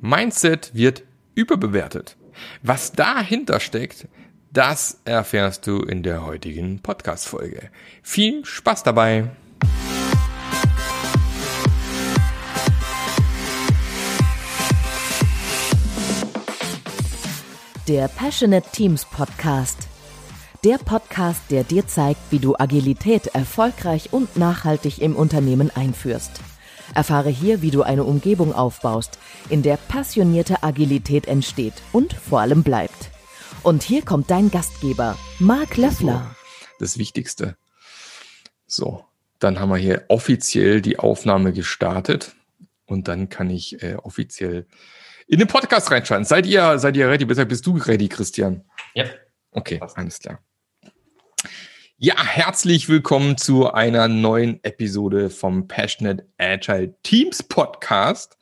Mindset wird überbewertet. Was dahinter steckt, das erfährst du in der heutigen Podcast-Folge. Viel Spaß dabei! Der Passionate Teams Podcast. Der Podcast, der dir zeigt, wie du Agilität erfolgreich und nachhaltig im Unternehmen einführst. Erfahre hier, wie du eine Umgebung aufbaust, in der passionierte Agilität entsteht und vor allem bleibt. Und hier kommt dein Gastgeber, Marc Löffler. Das Wichtigste. So, dann haben wir hier offiziell die Aufnahme gestartet und dann kann ich äh, offiziell in den Podcast reinschauen. Seid ihr, seid ihr ready? Bist du ready, Christian? Ja. Okay, alles klar. Ja, herzlich willkommen zu einer neuen Episode vom Passionate Agile Teams Podcast.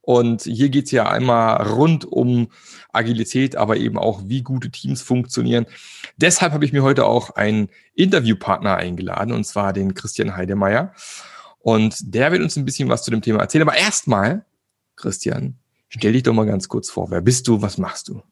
Und hier geht's ja einmal rund um Agilität, aber eben auch, wie gute Teams funktionieren. Deshalb habe ich mir heute auch einen Interviewpartner eingeladen, und zwar den Christian Heidemeyer. Und der wird uns ein bisschen was zu dem Thema erzählen. Aber erstmal, Christian, stell dich doch mal ganz kurz vor. Wer bist du? Was machst du?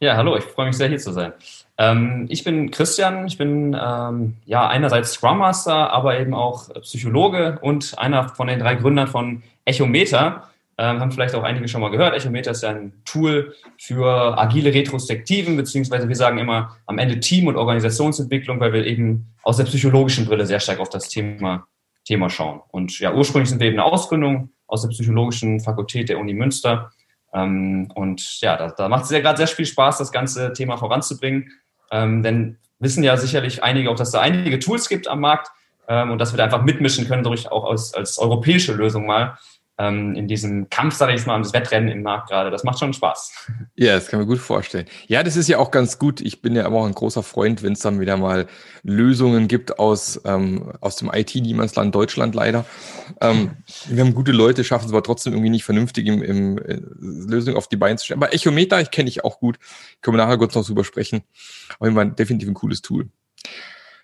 Ja, hallo, ich freue mich sehr, hier zu sein. Ähm, ich bin Christian, ich bin ähm, ja einerseits Scrum Master, aber eben auch Psychologe und einer von den drei Gründern von Echometer. Ähm, haben vielleicht auch einige schon mal gehört. Echometer ist ja ein Tool für agile Retrospektiven, beziehungsweise wir sagen immer am Ende Team- und Organisationsentwicklung, weil wir eben aus der psychologischen Brille sehr stark auf das Thema, Thema schauen. Und ja, ursprünglich sind wir eben eine Ausgründung aus der psychologischen Fakultät der Uni Münster ähm, und ja, da, da macht es ja gerade sehr viel Spaß, das ganze Thema voranzubringen. Ähm, denn wissen ja sicherlich einige auch, dass da einige Tools gibt am Markt ähm, und dass wir da einfach mitmischen können, durch auch als, als europäische Lösung mal ähm, in diesem Kampf, sage ich mal, um das Wettrennen im Markt gerade. Das macht schon Spaß. Ja, das kann man gut vorstellen. Ja, das ist ja auch ganz gut. Ich bin ja aber auch ein großer Freund, wenn es dann wieder mal Lösungen gibt aus, ähm, aus dem IT-Niemandsland Deutschland leider. Ähm, wir haben gute Leute, schaffen es aber trotzdem irgendwie nicht vernünftig im, im äh, Lösung auf die Beine zu stellen. Aber Echometer, ich kenne ich auch gut. Können wir nachher kurz noch drüber sprechen. Aber immer definitiv ein cooles Tool.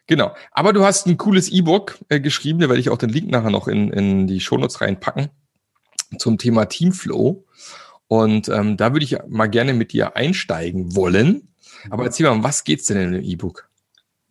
Genau. Aber du hast ein cooles E-Book äh, geschrieben, da werde ich auch den Link nachher noch in, in die Shownotes reinpacken zum Thema Teamflow. Und ähm, da würde ich mal gerne mit dir einsteigen wollen. Aber erzähl mal, was geht's denn in dem E-Book?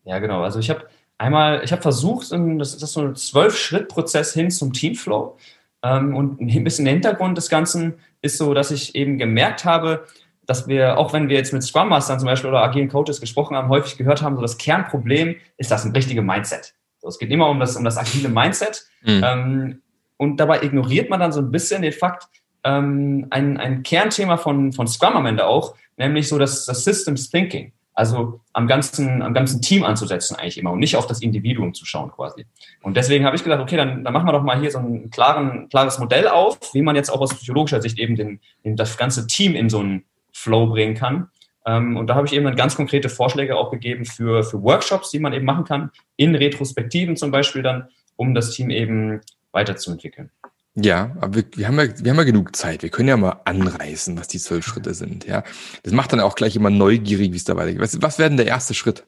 Ja, genau. Also ich habe einmal, ich habe versucht, das ist so ein Zwölf-Schritt-Prozess hin zum Teamflow. Ähm, und ein bisschen der Hintergrund des Ganzen ist so, dass ich eben gemerkt habe, dass wir, auch wenn wir jetzt mit Scrum Mastern zum Beispiel oder agilen Coaches gesprochen haben, häufig gehört haben, so das Kernproblem ist das ein richtige Mindset. So, es geht immer um das, um das agile Mindset. Mhm. Und dabei ignoriert man dann so ein bisschen den Fakt, ähm, ein, ein Kernthema von, von Scrum am Ende auch, nämlich so das, das Systems Thinking. Also am ganzen, am ganzen Team anzusetzen eigentlich immer und nicht auf das Individuum zu schauen quasi. Und deswegen habe ich gedacht, okay, dann, dann machen wir doch mal hier so ein klaren, klares Modell auf, wie man jetzt auch aus psychologischer Sicht eben den, den, das ganze Team in so einen Flow bringen kann. Ähm, und da habe ich eben dann ganz konkrete Vorschläge auch gegeben für, für Workshops, die man eben machen kann, in Retrospektiven zum Beispiel dann, um das Team eben weiterzuentwickeln. Ja, aber wir, wir, haben ja, wir haben ja genug Zeit. Wir können ja mal anreißen, was die zwölf Schritte sind. Ja, das macht dann auch gleich immer neugierig, wie es da weitergeht. Was, was wäre denn der erste Schritt?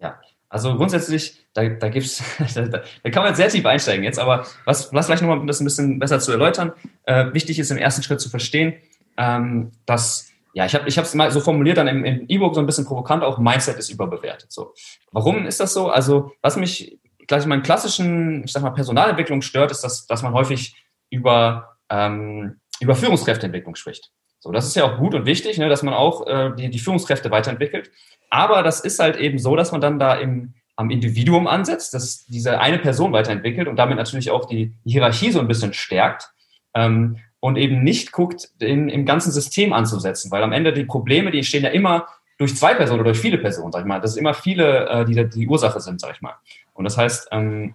Ja, also grundsätzlich, da, da gibt's, da, da kann man jetzt sehr tief einsteigen jetzt, aber was, was vielleicht nochmal um das ein bisschen besser zu erläutern, äh, wichtig ist im ersten Schritt zu verstehen, ähm, dass ja, ich habe ich es mal so formuliert dann im, im E-Book so ein bisschen provokant auch, Mindset ist überbewertet. So, warum ist das so? Also was mich gleich in meinen klassischen, ich sag mal, Personalentwicklung stört, ist, dass, dass man häufig über, ähm, über Führungskräfteentwicklung spricht. So, das ist ja auch gut und wichtig, ne, dass man auch äh, die, die Führungskräfte weiterentwickelt. Aber das ist halt eben so, dass man dann da im, am Individuum ansetzt, dass diese eine Person weiterentwickelt und damit natürlich auch die Hierarchie so ein bisschen stärkt ähm, und eben nicht guckt, den, im ganzen System anzusetzen, weil am Ende die Probleme, die entstehen ja immer durch zwei Personen oder durch viele Personen, sag ich mal. Das ist immer viele, äh, die die Ursache sind, sag ich mal. Und das heißt, ähm,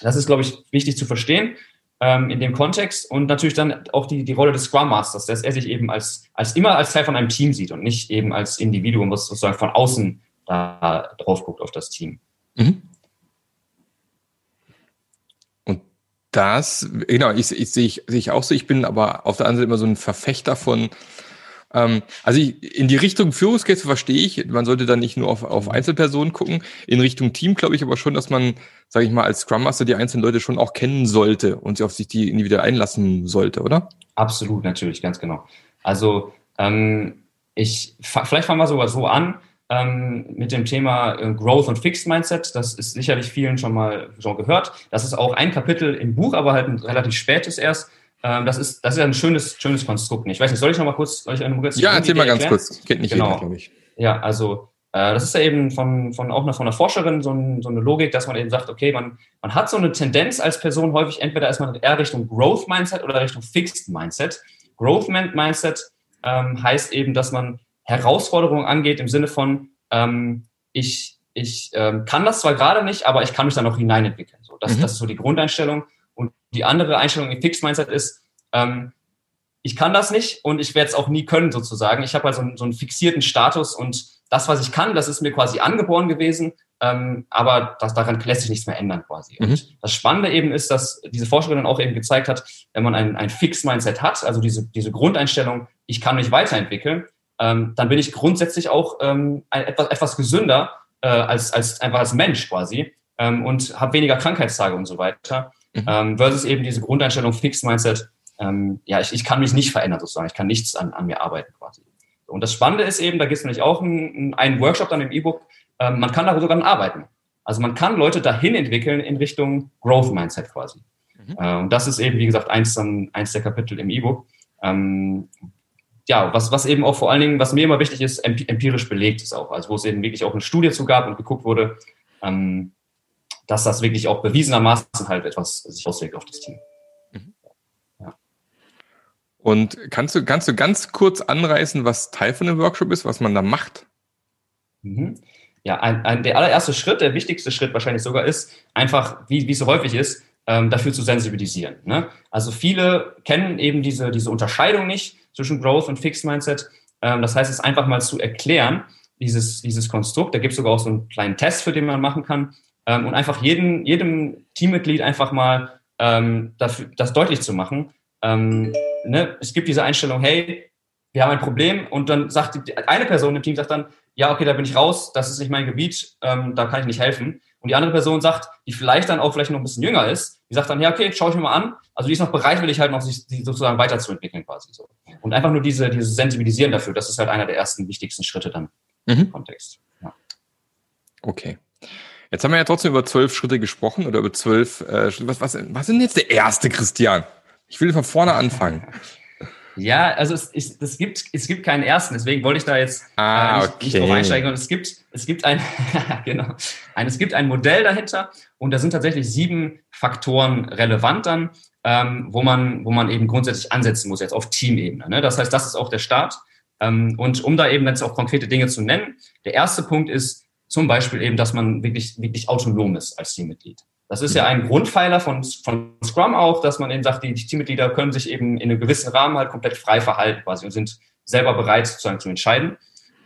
das ist, glaube ich, wichtig zu verstehen ähm, in dem Kontext und natürlich dann auch die, die Rolle des Scrum Masters, dass er sich eben als, als immer als Teil von einem Team sieht und nicht eben als Individuum, was sozusagen von außen da drauf guckt auf das Team. Mhm. Und das, genau, ich, ich sehe ich, sehe ich auch so, ich bin aber auf der anderen Seite immer so ein Verfechter von, Ähm, also ich, in die Richtung Führungskräfte verstehe ich, man sollte dann nicht nur auf, auf Einzelpersonen gucken. In Richtung Team glaube ich aber schon, dass man, sage ich mal, als Scrum Master die einzelnen Leute schon auch kennen sollte und sie auf sich die individuell einlassen sollte, oder? Absolut, natürlich, ganz genau. Also ähm, ich, vielleicht fangen wir sogar so an ähm, mit dem Thema äh, Growth und Fixed Mindset. Das ist sicherlich vielen schon mal schon gehört. Das ist auch ein Kapitel im Buch, aber halt ein relativ spätes erst. Ähm, das ist, das ist ein schönes, schönes Konstrukt. Ich weiß nicht, soll ich noch mal kurz, soll ich eine kurz Ja, erzähl mal ganz kurz. Kennt nicht genau. jeder, glaube ich. Ja, also äh, das ist ja eben von, von auch von einer Forscherin so, ein, so, eine Logik, dass man eben sagt, okay, man, man hat so eine Tendenz als Person häufig, entweder ist man eher Richtung Growth Mindset oder Richtung Fixed Mindset. Growth Mindset ähm, heißt eben, dass man Herausforderungen angeht im Sinne von, ähm, ich, ich ähm, kann das zwar gerade nicht, aber ich kann mich da noch hineinentwickeln. So, das, mhm. das ist so die Grundeinstellung. Und die andere Einstellung im Fixed Mindset ist, ähm, ich kann das nicht und ich werde es auch nie können sozusagen. Ich habe halt so, so, einen fixierten Status und das, was ich kann, das ist mir quasi angeboren gewesen, ähm, aber das, daran lässt sich nichts mehr ändern quasi. Mhm. Und das Spannende eben ist, dass diese Forscherin dann auch eben gezeigt hat, wenn man ein, ein Fixed Mindset hat, also diese, diese Grundeinstellung, ich kann mich weiterentwickeln, ähm, dann bin ich grundsätzlich auch ähm, ein, etwas, etwas gesünder äh, als, als einfach als Mensch quasi ähm, und habe weniger Krankheitstage und so weiter. Mhm. Ähm, versus eben diese Grundeinstellung Fixed Mindset, ähm, ja, ich, ich kann mich nicht verändern sozusagen, ich kann nichts an, an mir arbeiten quasi. Und das Spannende ist eben, da gibt es nämlich auch einen, einen Workshop dann im E-Book, ähm, man kann da sogar arbeiten. Also man kann Leute dahin entwickeln in Richtung Growth Mindset quasi. Mhm. Äh, und das ist eben, wie gesagt, eins, dann, eins der Kapitel im E-Book. Ähm, ja, was, was eben auch vor allen Dingen, was mir immer wichtig ist, empirisch belegt ist auch. Also wo es eben wirklich auch eine Studie zu gab und geguckt wurde, ähm, dass das wirklich auch bewiesenermaßen halt etwas sich auswirkt auf das Team. Mhm. Ja. Und kannst du, kannst du ganz kurz anreißen, was Teil von dem Workshop ist, was man da macht? Mhm. Ja, ein, ein, der allererste Schritt, der wichtigste Schritt wahrscheinlich sogar ist, einfach, wie, wie es so häufig ist, ähm, dafür zu sensibilisieren. Ne? Also viele kennen eben diese, diese Unterscheidung nicht zwischen Growth und Fixed Mindset. Ähm, das heißt, es einfach mal zu erklären, dieses, dieses Konstrukt. Da gibt es sogar auch so einen kleinen Test, für den man machen kann. Ähm, und einfach jeden, jedem Teammitglied einfach mal ähm, dafür, das deutlich zu machen. Ähm, ne? Es gibt diese Einstellung, hey, wir haben ein Problem und dann sagt die, eine Person im Team sagt dann, ja, okay, da bin ich raus, das ist nicht mein Gebiet, ähm, da kann ich nicht helfen. Und die andere Person sagt, die vielleicht dann auch vielleicht noch ein bisschen jünger ist, die sagt dann, ja, okay, schaue ich mir mal an. Also die ist noch bereit, will ich halt noch sich sozusagen weiterzuentwickeln quasi so. Und einfach nur diese, diese Sensibilisieren dafür, das ist halt einer der ersten wichtigsten Schritte dann mhm. im Kontext. Ja. Okay. Jetzt haben wir ja trotzdem über zwölf Schritte gesprochen oder über zwölf äh, Schritte. Was, was, was sind jetzt der erste, Christian? Ich will von vorne anfangen. Ja, also es, es, es, gibt, es gibt keinen ersten, deswegen wollte ich da jetzt ah, äh, nicht, okay. nicht drauf einsteigen. Und es gibt, es gibt ein, genau, ein, es gibt ein Modell dahinter und da sind tatsächlich sieben Faktoren relevant dann, ähm, wo, man, wo man eben grundsätzlich ansetzen muss, jetzt auf Teamebene. Ne? Das heißt, das ist auch der Start. Ähm, und um da eben jetzt auch konkrete Dinge zu nennen, der erste Punkt ist zum Beispiel eben, dass man wirklich, wirklich autonom ist als Teammitglied. Das ist ja ein Grundpfeiler von, von Scrum auch, dass man eben sagt, die Teammitglieder können sich eben in einem gewissen Rahmen halt komplett frei verhalten quasi und sind selber bereit sozusagen zu entscheiden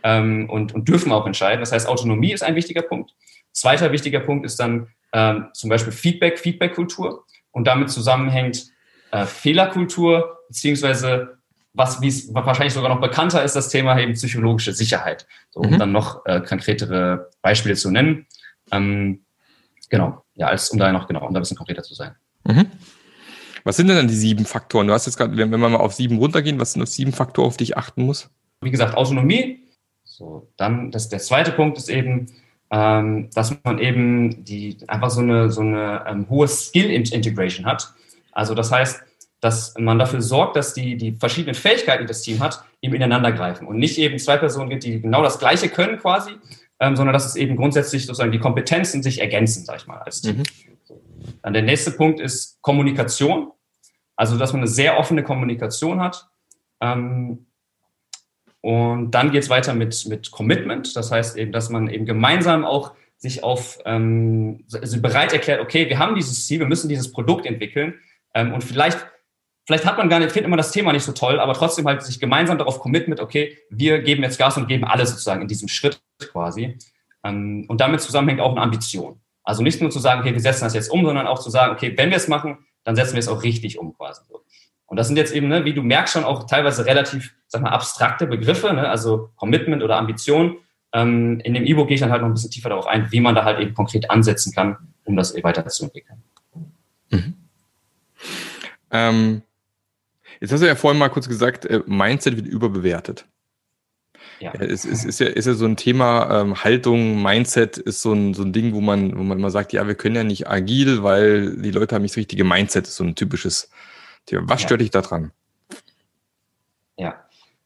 ähm, und, und dürfen auch entscheiden. Das heißt, Autonomie ist ein wichtiger Punkt. Zweiter wichtiger Punkt ist dann ähm, zum Beispiel Feedback, Feedback-Kultur und damit zusammenhängt äh, Fehlerkultur, beziehungsweise was, wie es wahrscheinlich sogar noch bekannter ist, das Thema eben psychologische Sicherheit, so, um mhm. dann noch äh, konkretere Beispiele zu nennen. Ähm, genau ja, als um da noch genau, um da ein bisschen konkreter zu sein. Mhm. Was sind denn dann die sieben Faktoren? Du hast jetzt gerade, wenn wir mal auf sieben runtergehen, was sind das sieben Faktoren, auf die ich achten muss? Wie gesagt, Autonomie. So, dann das, der zweite Punkt ist eben, ähm, dass man eben die einfach so eine, so eine ähm, hohe Skill-Integration hat. Also das heißt, dass man dafür sorgt, dass die, die verschiedenen Fähigkeiten, die das Team hat, eben ineinander greifen und nicht eben zwei Personen gibt, die genau das Gleiche können quasi, ähm, sondern dass es eben grundsätzlich sozusagen die Kompetenzen sich ergänzen, sag ich mal, als Team. Mhm. Dann der nächste Punkt ist Kommunikation. Also, dass man eine sehr offene Kommunikation hat. Ähm, und dann geht es weiter mit, mit Commitment. Das heißt eben, dass man eben gemeinsam auch sich auf ähm, also bereit erklärt, okay, wir haben dieses Ziel, wir müssen dieses Produkt entwickeln. Ähm, und vielleicht vielleicht hat man gar nicht, findet man das Thema nicht so toll, aber trotzdem halt sich gemeinsam darauf commit mit, okay, wir geben jetzt Gas und geben alles sozusagen in diesem Schritt quasi. Ähm, und damit zusammenhängt auch eine Ambition. Also nicht nur zu sagen, okay, wir setzen das jetzt um, sondern auch zu sagen, okay, wenn wir es machen, dann setzen wir es auch richtig um quasi. Und das sind jetzt eben, ne, wie du merkst, schon auch teilweise relativ, sag mal, abstrakte Begriffe, ne, also Commitment oder Ambition. Ähm, in dem E-Book gehe ich dann halt noch ein bisschen tiefer darauf ein, wie man da halt eben konkret ansetzen kann, um das weiterzuentwickeln. Mhm. Ähm, jetzt hast du ja vorhin mal kurz gesagt, äh, Mindset wird überbewertet. Ja. es, es ist, ja, ist ja so ein Thema, ähm, Haltung, Mindset ist so ein, so ein Ding, wo man, wo man immer sagt, ja, wir können ja nicht agil, weil die Leute haben nicht das richtige Mindset, ist so ein typisches Thema. Was ja. stört dich da dran? Ja,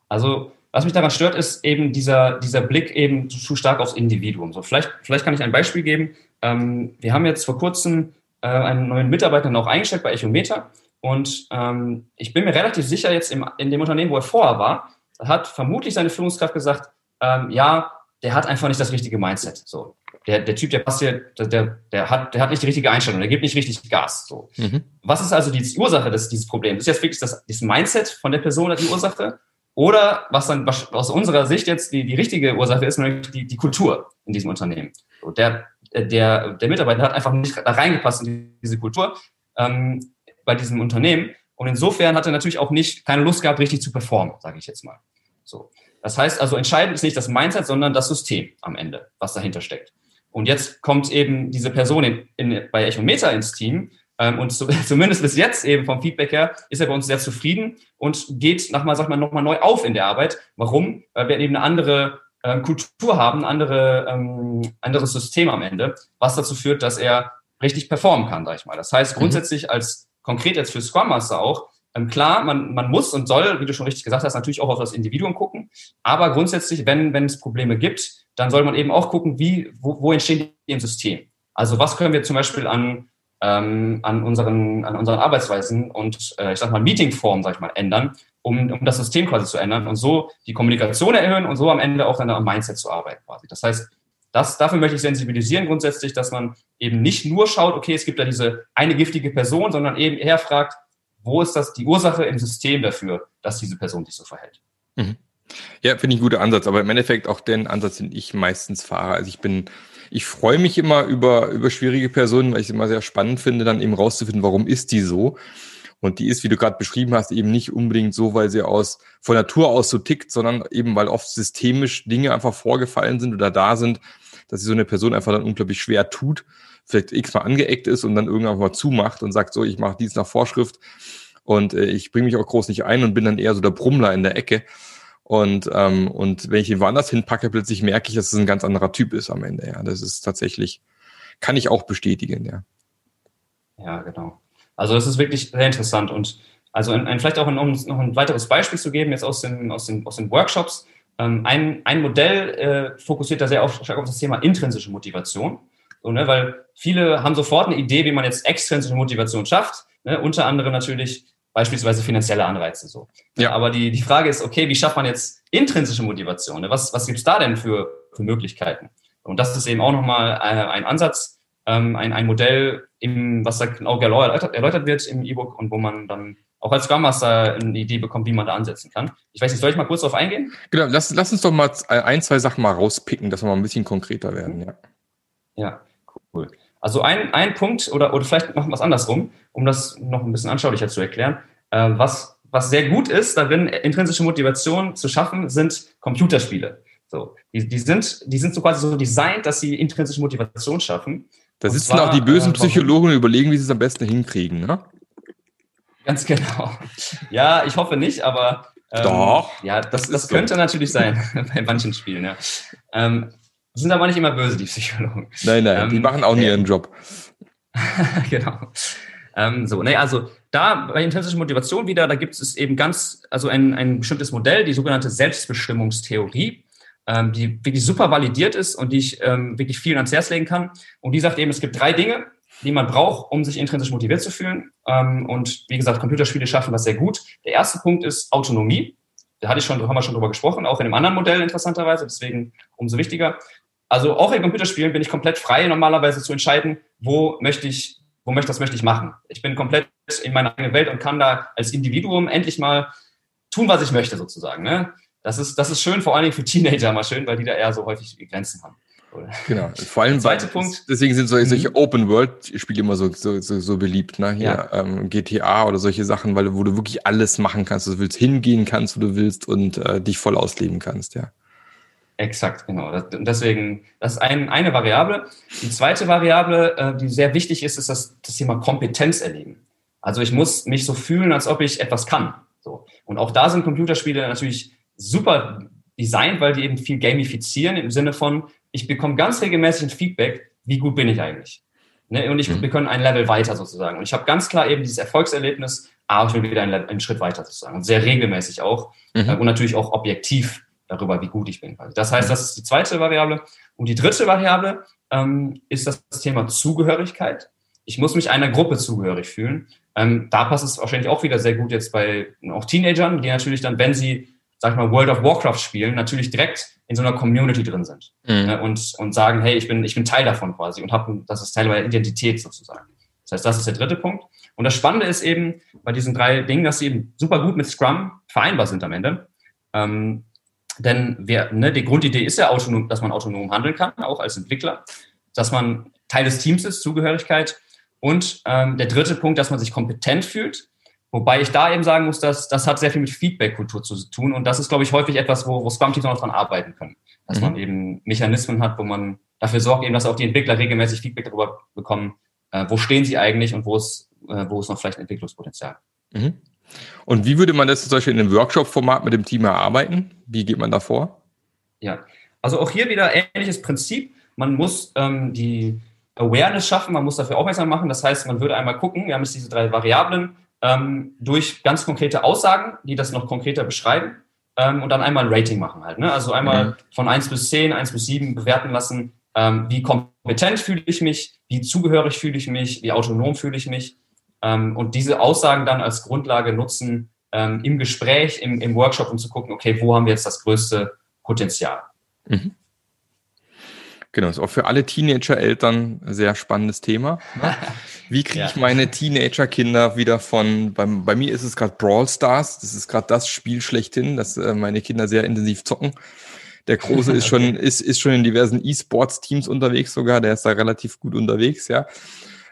also was mich daran stört, ist eben dieser, dieser Blick eben zu stark aufs Individuum. So, vielleicht, vielleicht kann ich ein Beispiel geben. Ähm, wir haben jetzt vor kurzem äh, einen neuen Mitarbeiter noch eingestellt bei Echometer und ähm, ich bin mir relativ sicher jetzt im, in dem Unternehmen, wo er vorher war, hat vermutlich seine Führungskraft gesagt, ähm, ja, der hat einfach nicht das richtige Mindset. So, der, der Typ, der passt hier, der, der, hat, der hat nicht die richtige Einstellung, der gibt nicht richtig Gas. So. Mhm. Was ist also die Ursache des, dieses Problems? Ist jetzt wirklich das, das Mindset von der Person die Ursache? Oder was dann aus unserer Sicht jetzt die, die richtige Ursache ist, nämlich die, die Kultur in diesem Unternehmen. So, der, der, der Mitarbeiter hat einfach nicht da reingepasst in diese Kultur ähm, bei diesem Unternehmen. Und insofern hat er natürlich auch nicht keine Lust gehabt, richtig zu performen, sage ich jetzt mal. So. Das heißt also, entscheidend ist nicht das Mindset, sondern das System am Ende, was dahinter steckt. Und jetzt kommt eben diese Person in, in, bei Echometer ins Team ähm, und zu, zumindest bis jetzt eben vom Feedback her ist er bei uns sehr zufrieden und geht nochmal, sag mal, nochmal neu auf in der Arbeit. Warum? Weil wir eben eine andere ähm, Kultur haben, ein andere, ähm, anderes System am Ende, was dazu führt, dass er richtig performen kann, sag ich mal. Das heißt, mhm. grundsätzlich als konkret jetzt für Scrum Master auch, ähm, klar, man, man muss und soll, wie du schon richtig gesagt hast, natürlich auch auf das Individuum gucken. Aber grundsätzlich, wenn, wenn es Probleme gibt, dann soll man eben auch gucken, wie, wo, wo entstehen die im System. Also was können wir zum Beispiel an, ähm, an, unseren, an unseren Arbeitsweisen und äh, ich sag mal Meetingformen, sag ich mal, ändern, um, um das System quasi zu ändern und so die Kommunikation erhöhen und so am Ende auch dann am Mindset zu arbeiten quasi. Das heißt, das, dafür möchte ich sensibilisieren grundsätzlich, dass man eben nicht nur schaut, okay, es gibt da diese eine giftige Person, sondern eben eher fragt, wo ist das die Ursache im System dafür, dass diese Person sich so verhält. Mhm. Ja, finde ich ein guter Ansatz, aber im Endeffekt auch den Ansatz, den ich meistens fahre. Also ich bin, ich freue mich immer über, über schwierige Personen, weil ich es immer sehr spannend finde, dann eben rauszufinden, warum ist die so. Und die ist, wie du gerade beschrieben hast, eben nicht unbedingt so, weil sie aus von Natur aus so tickt, sondern eben weil oft systemisch Dinge einfach vorgefallen sind oder da sind, dass sie so eine Person einfach dann unglaublich schwer tut, vielleicht x-mal angeeckt ist und dann irgendwann mal zumacht und sagt, so, ich mache dies nach Vorschrift und äh, ich bringe mich auch groß nicht ein und bin dann eher so der Brummler in der Ecke. Und, ähm, und wenn ich ihn woanders hinpacke, plötzlich merke ich, dass es ein ganz anderer Typ ist am Ende. Ja, das ist tatsächlich, kann ich auch bestätigen, ja. Ja, genau. Also das ist wirklich sehr interessant und also ein, ein, vielleicht auch ein, um noch ein weiteres Beispiel zu geben, jetzt aus den, aus den, aus den Workshops. Ähm, ein, ein Modell äh, fokussiert da sehr auf, stark auf das Thema intrinsische Motivation. So, ne, weil viele haben sofort eine Idee, wie man jetzt extrinsische Motivation schafft. Ne, unter anderem natürlich beispielsweise finanzielle Anreize so. Ja. Aber die, die Frage ist, okay, wie schafft man jetzt intrinsische Motivation? Ne? Was, was gibt's da denn für, für Möglichkeiten? Und das ist eben auch nochmal ein, äh, ein Ansatz, ähm, ein, ein Modell, im, was da genau erläutert, erläutert wird im E-Book und wo man dann auch als Scrum Master eine Idee bekommt, wie man da ansetzen kann. Ich weiß nicht, soll ich mal kurz darauf eingehen? Genau, lass, lass uns doch mal ein, zwei Sachen mal rauspicken, dass wir mal ein bisschen konkreter werden. Ja, ja cool. Also ein, ein Punkt, oder, oder vielleicht machen wir es andersrum, um das noch ein bisschen anschaulicher zu erklären. Äh, was, was sehr gut ist, darin intrinsische Motivation zu schaffen, sind Computerspiele. So, die, die, sind, die sind so quasi so designt, dass sie intrinsische Motivation schaffen. Da sitzen zwar, auch die bösen äh, Psychologen und überlegen, wie sie es am besten hinkriegen, ne? Ganz genau. Ja, ich hoffe nicht, aber ähm, Doch. Ja, das, das, könnte so. natürlich sein bei manchen Spielen, ja. Ähm, sind aber nicht immer böse, die Psychologen. Nein, nein, ähm, die machen auch nie ihren Job. genau. Ähm, so, ne, also da bei intrinsischer Motivation wieder, da gibt es eben ganz, also ein, ein bestimmtes Modell, die sogenannte Selbstbestimmungstheorie, ähm, die wirklich super validiert ist und die ich ähm, wirklich vielen ans Herz legen kann. Und die sagt eben, es gibt drei Dinge, die man braucht, um sich intrinsisch motiviert zu fühlen. Ähm, und wie gesagt, Computerspiele schaffen das sehr gut. Der erste Punkt ist Autonomie. Da hatte ich schon, haben wir schon drüber gesprochen, auch in einem anderen Modell interessanterweise, deswegen umso wichtiger. Also auch in Computerspielen bin ich komplett frei, normalerweise zu entscheiden, wo möchte ich, wo möchte, das möchte ich machen. Ich bin komplett in meiner eigenen Welt und kann da als Individuum endlich mal tun, was ich möchte, sozusagen. Ne? Das ist, das ist schön, vor allen Dingen für Teenager mal schön, weil die da eher so häufig Grenzen haben. Cool. Genau. Vor allem Zweiter Punkt. Deswegen sind solche, solche mhm. Open World Spiele immer so, so, so, so beliebt, ne? Hier ja. ähm, GTA oder solche Sachen, weil du, wo du wirklich alles machen kannst, du willst hingehen kannst, wo du willst und äh, dich voll ausleben kannst, ja. Exakt, genau. Das, deswegen, das ist ein, eine Variable. Die zweite Variable, äh, die sehr wichtig ist, ist das, das Thema Kompetenz erleben. Also ich muss mich so fühlen, als ob ich etwas kann. So. Und auch da sind Computerspiele natürlich super designt, weil die eben viel gamifizieren im Sinne von, ich bekomme ganz regelmäßig ein Feedback, wie gut bin ich eigentlich. Ne? Und ich, mhm. wir können ein Level weiter sozusagen. Und ich habe ganz klar eben dieses Erfolgserlebnis, ah, ich will wieder einen, einen Schritt weiter sozusagen. Und sehr regelmäßig auch. Mhm. Und natürlich auch objektiv darüber, wie gut ich bin. Das heißt, das ist die zweite Variable. Und die dritte Variable ähm, ist das Thema Zugehörigkeit. Ich muss mich einer Gruppe zugehörig fühlen. Ähm, da passt es wahrscheinlich auch wieder sehr gut jetzt bei auch Teenagern, die natürlich dann, wenn sie, sag ich mal, World of Warcraft spielen, natürlich direkt in so einer Community drin sind mhm. ne, und, und sagen, hey, ich bin, ich bin Teil davon quasi und habe, das ist Teil meiner Identität sozusagen. Das heißt, das ist der dritte Punkt. Und das Spannende ist eben bei diesen drei Dingen, dass sie eben super gut mit Scrum vereinbar sind am Ende. Ähm, denn wir, ne, die Grundidee ist ja autonom, dass man autonom handeln kann, auch als Entwickler, dass man Teil des Teams ist, Zugehörigkeit. Und ähm, der dritte Punkt, dass man sich kompetent fühlt. Wobei ich da eben sagen muss, dass das hat sehr viel mit Feedback-Kultur zu tun. Und das ist, glaube ich, häufig etwas, wo, wo Scrum-Teams noch dran arbeiten können. Dass mhm. man eben Mechanismen hat, wo man dafür sorgt, eben, dass auch die Entwickler regelmäßig Feedback darüber bekommen, äh, wo stehen sie eigentlich und wo ist, äh, wo ist noch vielleicht Entwicklungspotenzial. Mhm. Und wie würde man das zum Beispiel in einem Workshop-Format mit dem Team erarbeiten? Wie geht man da vor? Ja, also auch hier wieder ähnliches Prinzip. Man muss ähm, die Awareness schaffen, man muss dafür aufmerksam machen. Das heißt, man würde einmal gucken, wir haben jetzt diese drei Variablen, ähm, durch ganz konkrete Aussagen, die das noch konkreter beschreiben, ähm, und dann einmal ein Rating machen halt. Ne? Also einmal mhm. von 1 bis 10, 1 bis 7 bewerten lassen, ähm, wie kompetent fühle ich mich, wie zugehörig fühle ich mich, wie autonom fühle ich mich ähm, und diese Aussagen dann als Grundlage nutzen ähm, im Gespräch, im, im, Workshop, um zu gucken, okay, wo haben wir jetzt das größte Potenzial? Mhm. Genau, ist auch für alle Teenager-Eltern ein sehr spannendes Thema. Ne? Wie kriege ja. ich meine Teenager-Kinder wieder von, bei, bei mir ist es gerade Brawl Stars, das ist gerade das Spiel schlechthin, dass äh, meine Kinder sehr intensiv zocken. Der Große ist schon, ist, ist schon in diversen E-Sports-Teams unterwegs sogar, der ist da relativ gut unterwegs, ja.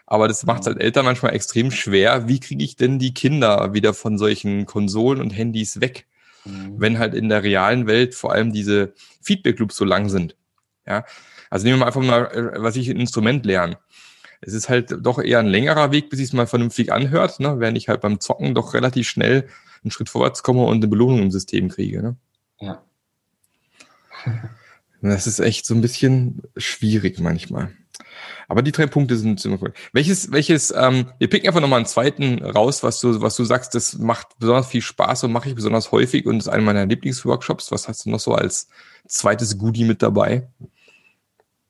Aber das macht es halt Eltern manchmal extrem schwer. Wie kriege ich denn die Kinder wieder von solchen Konsolen und Handys weg, mhm. wenn halt in der realen Welt vor allem diese Feedback-Loops so lang sind? Ja, also nehmen wir mal einfach mal, äh, was ich ein Instrument lernen. Es ist halt doch eher ein längerer Weg, bis ich es mal vernünftig anhört, ne? während ich halt beim Zocken doch relativ schnell einen Schritt vorwärts komme und eine Belohnung im System kriege. Ne? Ja. Das ist echt so ein bisschen schwierig manchmal. Aber die drei Punkte sind ziemlich cool. Welches, welches, ähm, wir picken einfach nochmal einen zweiten raus, was du, was du sagst, das macht besonders viel Spaß und mache ich besonders häufig und ist einer meiner Lieblingsworkshops. Was hast du noch so als zweites Goodie mit dabei?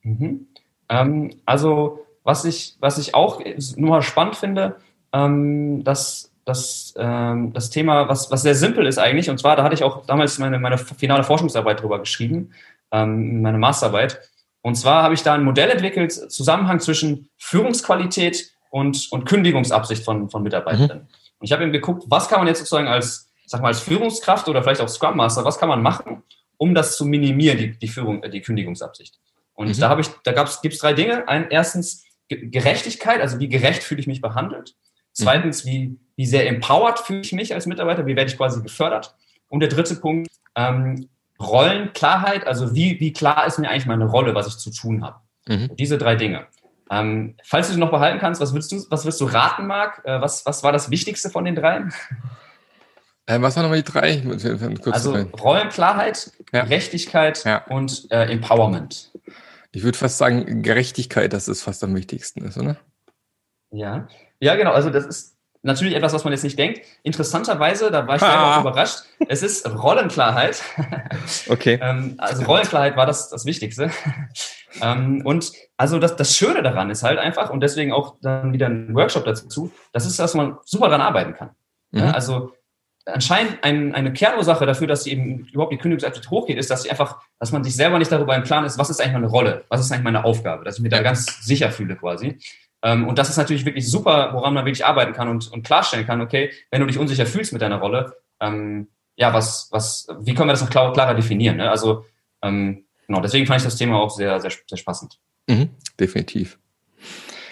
Mhm. Ähm, also, was ich, was ich auch nur mal spannend finde, ähm, dass das, ähm, das Thema, was, was sehr simpel ist eigentlich, und zwar, da hatte ich auch damals meine, meine finale Forschungsarbeit drüber geschrieben, ähm, meine Masterarbeit. Und zwar habe ich da ein Modell entwickelt, Zusammenhang zwischen Führungsqualität und, und Kündigungsabsicht von, von Mitarbeitenden. Mhm. Und ich habe eben geguckt, was kann man jetzt sozusagen als, sag mal, als Führungskraft oder vielleicht auch Scrum Master, was kann man machen, um das zu minimieren, die, die Führung, die Kündigungsabsicht. Und mhm. da habe ich, da gibt es drei Dinge. Ein, erstens Gerechtigkeit, also wie gerecht fühle ich mich behandelt. Mhm. Zweitens, wie, wie sehr empowered fühle ich mich als Mitarbeiter, wie werde ich quasi gefördert. Und der dritte Punkt, ähm, Rollenklarheit, also wie, wie klar ist mir eigentlich meine Rolle, was ich zu tun habe. Mhm. Diese drei Dinge. Ähm, falls du sie noch behalten kannst, was würdest du, was würdest du raten, Marc? Äh, was, was war das Wichtigste von den dreien? Äh, was waren nochmal die drei? also rein. Rollenklarheit, ja. Gerechtigkeit ja. und äh, Empowerment. Ich würde fast sagen, Gerechtigkeit, das ist fast am wichtigsten ist, oder? Ja, ja, genau. Also das ist natürlich etwas, was man jetzt nicht denkt. Interessanterweise, da war ich selber auch überrascht, es ist Rollenklarheit. Okay. ähm, also Rollenklarheit war das, das Wichtigste. ähm, und also das, das Schöne daran ist halt einfach, und deswegen auch dann wieder ein Workshop dazu, das ist, dass man super daran arbeiten kann. Mhm. Also anscheinend ein, eine Kernursache dafür, dass sie eben überhaupt die Kündigungsaktivität hochgeht, ist, dass sie einfach, dass man sich selber nicht darüber im Plan ist, was ist eigentlich meine Rolle, was ist eigentlich meine Aufgabe, dass ich mich da ganz sicher fühle quasi. Ähm, und das ist natürlich wirklich super, woran man wirklich arbeiten kann und, und klarstellen kann, okay, wenn du dich unsicher fühlst mit deiner Rolle, ähm, ja, was, was, wie können wir das noch klar, klarer definieren? Ne? Also ähm, genau, deswegen fand ich das Thema auch sehr, sehr, sehr passend. Mhm, definitiv.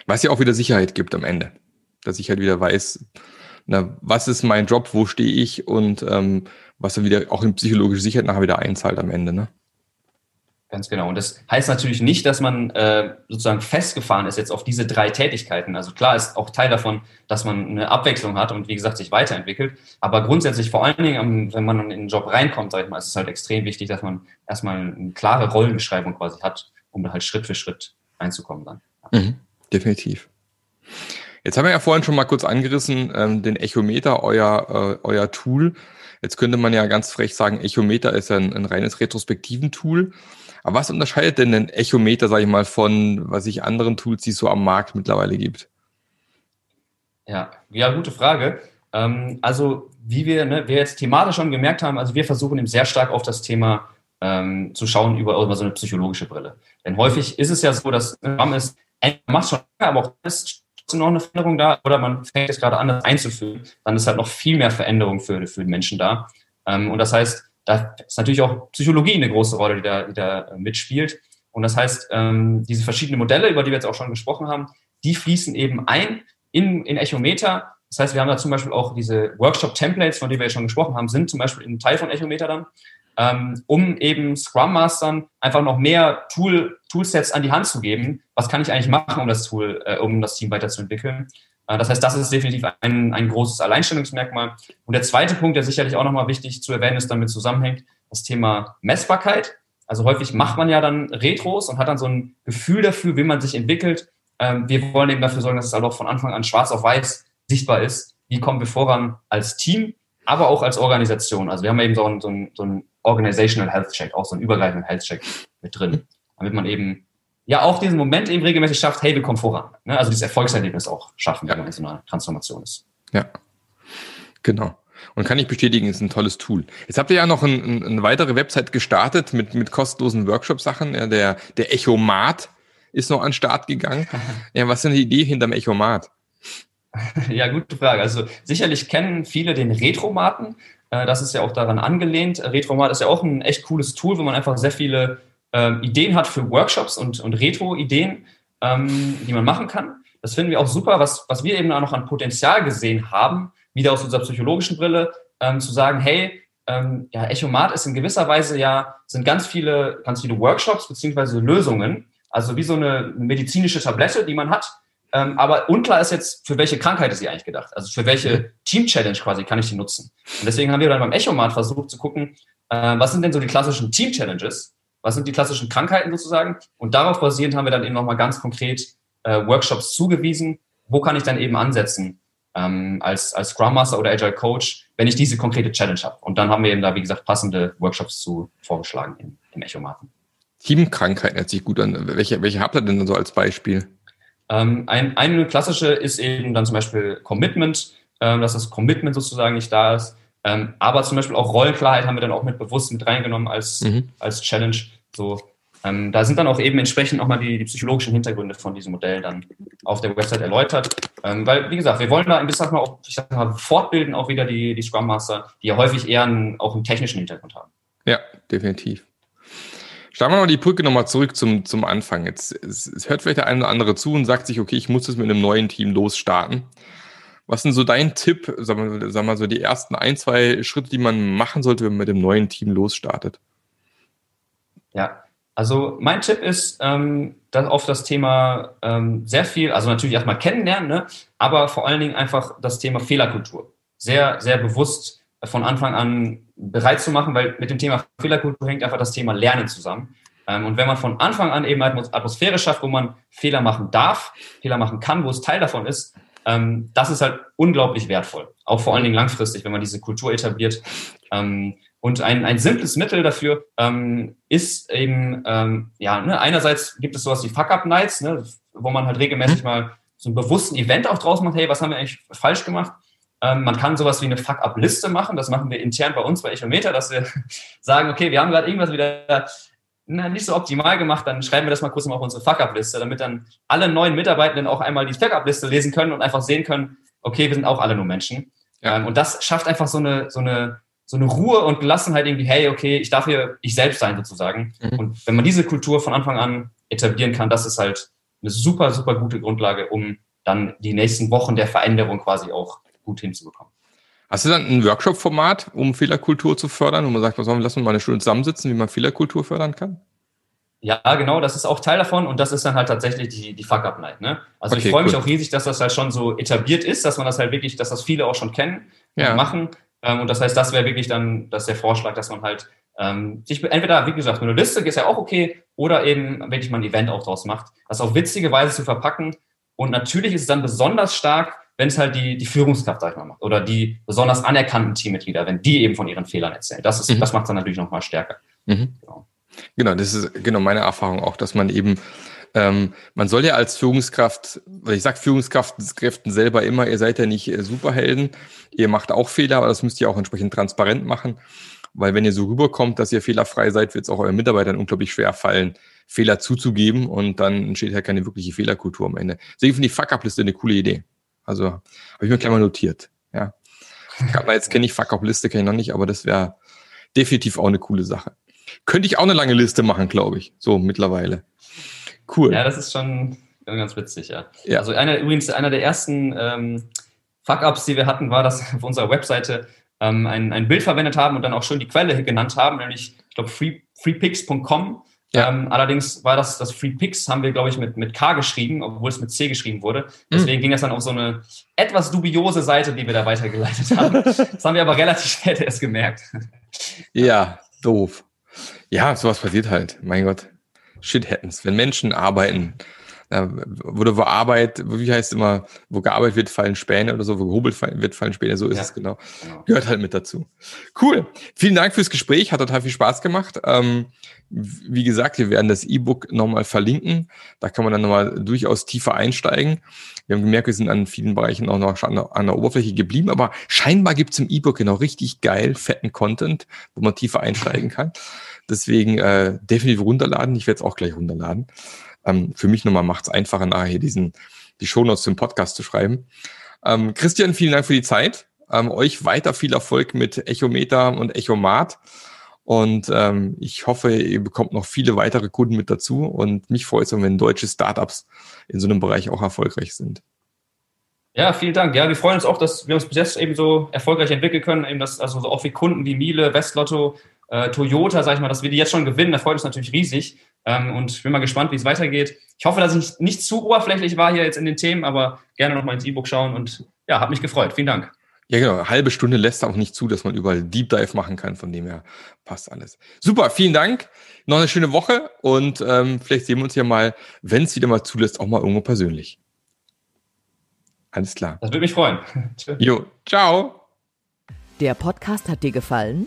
Was ja auch wieder Sicherheit gibt am Ende. Dass ich halt wieder weiß, na, was ist mein Job, wo stehe ich und ähm, was dann wieder auch in psychologische Sicherheit nachher wieder einzahlt am Ende, ne? Ganz genau. Und das heißt natürlich nicht, dass man äh, sozusagen festgefahren ist jetzt auf diese drei Tätigkeiten. Also klar ist auch Teil davon, dass man eine Abwechslung hat und wie gesagt sich weiterentwickelt. Aber grundsätzlich vor allen Dingen, wenn man in den Job reinkommt, sag ich mal, ist es halt extrem wichtig, dass man erstmal eine klare Rollenbeschreibung quasi hat, um halt Schritt für Schritt reinzukommen dann. Mhm, definitiv. Jetzt haben wir ja vorhin schon mal kurz angerissen, ähm, den Echometer, euer, äh, euer Tool. Jetzt könnte man ja ganz frech sagen, Echometer ist ein, ein reines Retrospektiven-Tool. Aber was unterscheidet denn ein Echometer, sage ich mal, von was ich anderen Tools, die es so am Markt mittlerweile gibt? Ja, ja, gute Frage. Ähm, also wie wir, ne, wir jetzt thematisch schon gemerkt haben, also wir versuchen eben sehr stark auf das Thema ähm, zu schauen über, über so eine psychologische Brille. Denn häufig ist es ja so, dass man ist, macht schon, aber auch ist noch eine Veränderung da oder man fängt jetzt gerade an, das einzuführen, dann ist halt noch viel mehr Veränderung für, für den Menschen da. Ähm, und das heißt, da ist natürlich auch Psychologie eine große Rolle, die da, die da äh, mitspielt. Und das heißt, ähm, diese verschiedenen Modelle, über die wir jetzt auch schon gesprochen haben, die fließen eben ein in, in Echometer. Das heißt, wir haben da zum Beispiel auch diese Workshop-Templates, von denen wir ja schon gesprochen haben, sind zum Beispiel ein Teil von Echometer dann, ähm, um eben Scrum Mastern einfach noch mehr Tool, Toolsets an die Hand zu geben. Was kann ich eigentlich machen, um das Tool, äh, um das Team weiterzuentwickeln? Äh, das heißt, das ist definitiv ein, ein großes Alleinstellungsmerkmal. Und der zweite Punkt, der sicherlich auch nochmal wichtig zu erwähnen ist, damit zusammenhängt, das Thema Messbarkeit. Also häufig macht man ja dann Retros und hat dann so ein Gefühl dafür, wie man sich entwickelt. Ähm, wir wollen eben dafür sorgen, dass es halt auch von Anfang an schwarz auf weiß sichtbar ist. Wie kommen wir voran als Team, aber auch als Organisation? Also wir haben eben so einen, so einen, so einen Organizational Health Check, auch so einen übergreifenden Health Check mit drin, damit man eben ja auch diesen Moment eben regelmäßig schafft, hey, wir kommen voran. Ne? Also dieses Erfolgserlebnis auch schaffen, wenn man in so einer Transformation ist. Ja, genau. Und kann ich bestätigen, ist ein tolles Tool. Jetzt habt ihr ja noch ein, ein, eine weitere Website gestartet mit, mit kostenlosen Workshop-Sachen. Ja, der, der Echomat ist noch an den Start gegangen. ja, was ist denn die Idee hinterm Echomat? Ja, gute Frage. Also sicherlich kennen viele den Retromaten. Äh, das ist ja auch daran angelehnt. Retromat ist ja auch ein echt cooles Tool, wo man einfach sehr viele ähm, Ideen hat für Workshops und, und Retro-Ideen, ähm, die man machen kann. Das finden wir auch super, was, was wir eben auch noch an Potenzial gesehen haben, wieder aus unserer psychologischen Brille, ähm, zu sagen, hey, ähm, ja, Echomat ist in gewisser Weise ja, sind ganz viele, ganz viele Workshops beziehungsweise Lösungen, also wie so eine medizinische Tablette, die man hat, ähm, aber unklar ist jetzt, für welche Krankheit ist sie eigentlich gedacht? Also für welche Team-Challenge quasi kann ich die nutzen? Und deswegen haben wir dann beim Echomat versucht zu gucken, äh, was sind denn so die klassischen Team-Challenges? was sind die klassischen Krankheiten sozusagen. Und darauf basierend haben wir dann eben nochmal ganz konkret äh, Workshops zugewiesen. Wo kann ich dann eben ansetzen ähm, als, als Scrum Master oder Agile Coach, wenn ich diese konkrete Challenge habe? Und dann haben wir eben da, wie gesagt, passende Workshops zu vorgeschlagen im, im Echomaten. Teamkrankheiten hört sich gut an. Welche, welche habt ihr denn so als Beispiel? Ähm, ein, eine klassische ist eben dann zum Beispiel Commitment, ähm, dass das Commitment sozusagen nicht da ist. Ähm, aber zum Beispiel auch Rollenklarheit haben wir dann auch mit bewusst mit reingenommen als, mhm. als Challenge. So, ähm, da sind dann auch eben entsprechend nochmal die, die psychologischen Hintergründe von diesem Modell dann auf der Website erläutert. Ähm, weil, wie gesagt, wir wollen da ein bisschen mal auch, ich sag mal, fortbilden auch wieder die, die Scrum Master, die ja häufig eher einen, auch einen technischen Hintergrund haben. Ja, definitiv. Schlagen wir mal die Brücke nochmal zurück zum, zum Anfang. Jetzt es, es hört vielleicht der eine oder andere zu und sagt sich, okay, ich muss jetzt mit einem neuen Team losstarten. Was denn so dein Tipp, sagen wir, sagen wir so die ersten ein, zwei Schritte, die man machen sollte, wenn man mit dem neuen Team losstartet? Ja, also mein Tipp ist, ähm, dann auf das Thema ähm, sehr viel, also natürlich erstmal kennenlernen, ne? aber vor allen Dingen einfach das Thema Fehlerkultur. Sehr, sehr bewusst von Anfang an bereit zu machen, weil mit dem Thema Fehlerkultur hängt einfach das Thema Lernen zusammen. Ähm, und wenn man von Anfang an eben eine Atmosphäre schafft, wo man Fehler machen darf, Fehler machen kann, wo es Teil davon ist, ähm, das ist halt unglaublich wertvoll. Auch vor allen Dingen langfristig, wenn man diese Kultur etabliert. Ähm, und ein, ein simples Mittel dafür ist eben, ja, ne, einerseits gibt es sowas wie Fuck-Up-Nights, ne, wo man halt regelmäßig mhm. mal so einen bewussten Event auch draus macht, hey, was haben wir eigentlich falsch gemacht? Ähm, man kann sowas wie eine Fuck-Up-Liste machen, das machen wir intern bei uns bei Echometer, dass wir sagen, okay, wir haben gerade irgendwas wieder na, nicht so optimal gemacht, dann schreiben wir das mal kurz mal auf unsere Fuck-Up-Liste, damit dann alle neuen Mitarbeitenden auch einmal die Fuck-Up-Liste lesen können und einfach sehen können, okay, wir sind auch alle nur Menschen. Ja. Ähm, und das schafft einfach so eine, so eine so eine Ruhe und Gelassenheit irgendwie, hey, okay, ich darf hier ich selbst sein sozusagen. Mhm. Und wenn man diese Kultur von Anfang an etablieren kann, das ist halt eine super, super gute Grundlage, um dann die nächsten Wochen der Veränderung quasi auch gut hinzubekommen. Hast du dann ein Workshop-Format, um Fehlerkultur zu fördern, wo man sagt, was sollen wir, lassen wir mal eine Stunde zusammensitzen, wie man Fehlerkultur fördern kann? Ja, genau, das ist auch Teil davon und das ist dann halt tatsächlich die, die Fuck-Up-Night. Ne? Also okay, ich freue mich auch riesig, dass das halt schon so etabliert ist, dass man das halt wirklich, dass das viele auch schon kennen ja. und machen. Ähm, und das heißt, das wäre wirklich dann das der Vorschlag, dass man halt ähm, sich entweder, wie gesagt, eine Liste ist ja auch okay, oder eben wirklich mal ein Event auch draus macht, das auf witzige Weise zu verpacken. Und natürlich ist es dann besonders stark, wenn es halt die, die Führungskraft, sag ich mal, macht, oder die besonders anerkannten Teammitglieder, wenn die eben von ihren Fehlern erzählen. Das, ist, mhm. das macht es dann natürlich nochmal stärker. Mhm. Genau. Genau, das ist genau meine Erfahrung auch, dass man eben, ähm, man soll ja als Führungskraft, weil ich sage Führungskräften selber immer, ihr seid ja nicht äh, Superhelden, ihr macht auch Fehler, aber das müsst ihr auch entsprechend transparent machen, weil wenn ihr so rüberkommt, dass ihr fehlerfrei seid, wird es auch euren Mitarbeitern unglaublich schwer fallen, Fehler zuzugeben und dann entsteht halt keine wirkliche Fehlerkultur am Ende. Deswegen finde ich Fuck-Up-Liste eine coole Idee. Also habe ich mir gleich mal notiert. Ja. Jetzt kenne ich Fuck-Up-Liste, kenne ich noch nicht, aber das wäre definitiv auch eine coole Sache. Könnte ich auch eine lange Liste machen, glaube ich. So mittlerweile. Cool. Ja, das ist schon ganz witzig, ja. ja. Also einer, übrigens einer der ersten ähm, Fuck-Ups, die wir hatten, war, dass wir auf unserer Webseite ähm, ein, ein Bild verwendet haben und dann auch schon die Quelle genannt haben, nämlich, ich glaube, free, freepix.com. Ja. Ähm, allerdings war das, das FreePix haben wir, glaube ich, mit, mit K geschrieben, obwohl es mit C geschrieben wurde. Deswegen mhm. ging das dann auf so eine etwas dubiose Seite, die wir da weitergeleitet haben. das haben wir aber relativ spät erst gemerkt. Ja, doof. Ja, sowas passiert halt. Mein Gott. Shit happens. Wenn Menschen arbeiten, ja, wo, wo Arbeit, wie heißt immer, wo gearbeitet wird, fallen Späne oder so, wo gehobelt wird, fallen Späne, so ist ja. es genau. genau. Gehört halt mit dazu. Cool. Vielen Dank fürs Gespräch, hat total viel Spaß gemacht. Ähm, wie gesagt, wir werden das E-Book nochmal verlinken. Da kann man dann nochmal durchaus tiefer einsteigen. Wir haben gemerkt, wir sind an vielen Bereichen auch noch an der, an der Oberfläche geblieben, aber scheinbar gibt es im E-Book genau richtig geil, fetten Content, wo man tiefer einsteigen kann. Deswegen äh, definitiv runterladen. Ich werde es auch gleich runterladen. Ähm, für mich nochmal macht es einfacher, nachher diesen, die Shownotes zum Podcast zu schreiben. Ähm, Christian, vielen Dank für die Zeit. Ähm, euch weiter viel Erfolg mit Echometer und Echomat. Und ähm, ich hoffe, ihr bekommt noch viele weitere Kunden mit dazu. Und mich freut es, wenn deutsche Startups in so einem Bereich auch erfolgreich sind. Ja, vielen Dank. Ja, wir freuen uns auch, dass wir uns bis jetzt eben so erfolgreich entwickeln können. Eben das, also auch wie Kunden wie Miele, Westlotto, äh, Toyota, sag ich mal, dass wir die jetzt schon gewinnen. Da freut uns natürlich riesig. Ähm, und ich bin mal gespannt, wie es weitergeht. Ich hoffe, dass ich nicht zu oberflächlich war hier jetzt in den Themen, aber gerne noch mal ins E-Book schauen und ja, hat mich gefreut. Vielen Dank. Ja, genau. Eine halbe Stunde lässt auch nicht zu, dass man überall Deep Dive machen kann. Von dem her passt alles. Super, vielen Dank. Noch eine schöne Woche und ähm, vielleicht sehen wir uns ja mal, wenn es wieder mal zulässt, auch mal irgendwo persönlich. Alles klar. Das würde mich freuen. jo, ciao. Der Podcast hat dir gefallen?